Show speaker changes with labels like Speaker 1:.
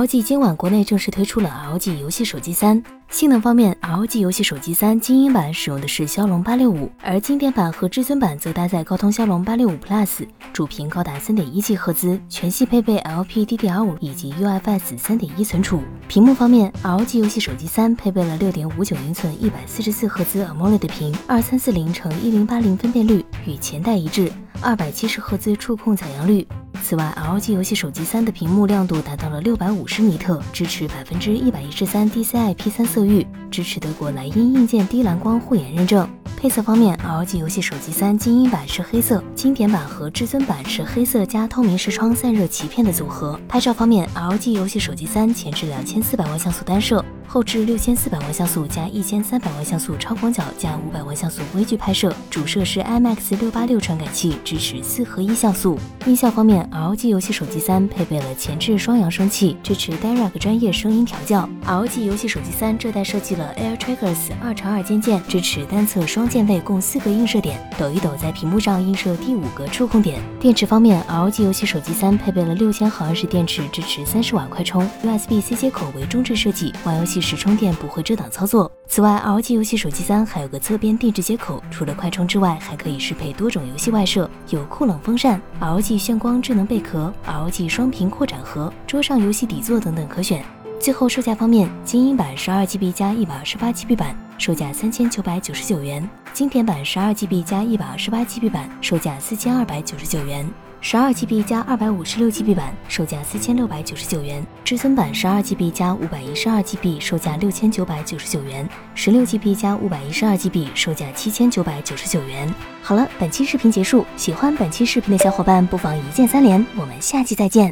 Speaker 1: ROG 今晚国内正式推出了 ROG 游戏手机三。性能方面，ROG 游戏手机三精英版使用的是骁龙八六五，而经典版和至尊版则搭载高通骁龙八六五 Plus，主频高达三点一 G 赫兹，全系配备 LPDDR5 以及 UFS 三点一存储。屏幕方面，ROG 游戏手机三配备了六点五九英寸一百四十四赫兹 AMOLED 屏，二三四零乘一零八零分辨率，与前代一致，二百七十赫兹触控采样率。此外，ROG 游戏手机三的屏幕亮度达到了六百五十尼特，支持百分之一百一十三 DCI P3 色域，支持德国莱茵硬件低蓝光护眼认证。配色方面，ROG 游戏手机三精英版是黑色，经典版和至尊版是黑色加透明视窗散热鳍片的组合。拍照方面，ROG 游戏手机三前置两千四百万像素单摄。后置六千四百万像素加一千三百万像素超广角加五百万像素微距拍摄，主摄是 IMX 六八六传感器，支持四合一像素。音效方面，ROG 游戏手机三配备了前置双扬声器，支持 Direct 专业声音调教。ROG 游戏手机三这代设计了 Air Trackers 二乘二肩键，支持单侧双键位共四个映射点，抖一抖在屏幕上映射第五个触控点。电池方面，ROG 游戏手机三配备了六千毫安时电池，支持三十瓦快充，USB-C 接口为中置设计，玩游戏。时充电不会遮挡操作。此外，ROG 游戏手机三还有个侧边定制接口，除了快充之外，还可以适配多种游戏外设，有酷冷风扇、ROG 炫光智能贝壳、ROG 双屏扩展盒、桌上游戏底座等等可选。最后售价方面，精英版十二 GB 加一百二十八 GB 版售价三千九百九十九元，经典版十二 GB 加一百二十八 GB 版售价四千二百九十九元。十二 GB 加二百五十六 GB 版售价四千六百九十九元，至尊版十二 GB 加五百一十二 GB 售价六千九百九十九元，十六 GB 加五百一十二 GB 售价七千九百九十九元。好了，本期视频结束，喜欢本期视频的小伙伴不妨一键三连，我们下期再见。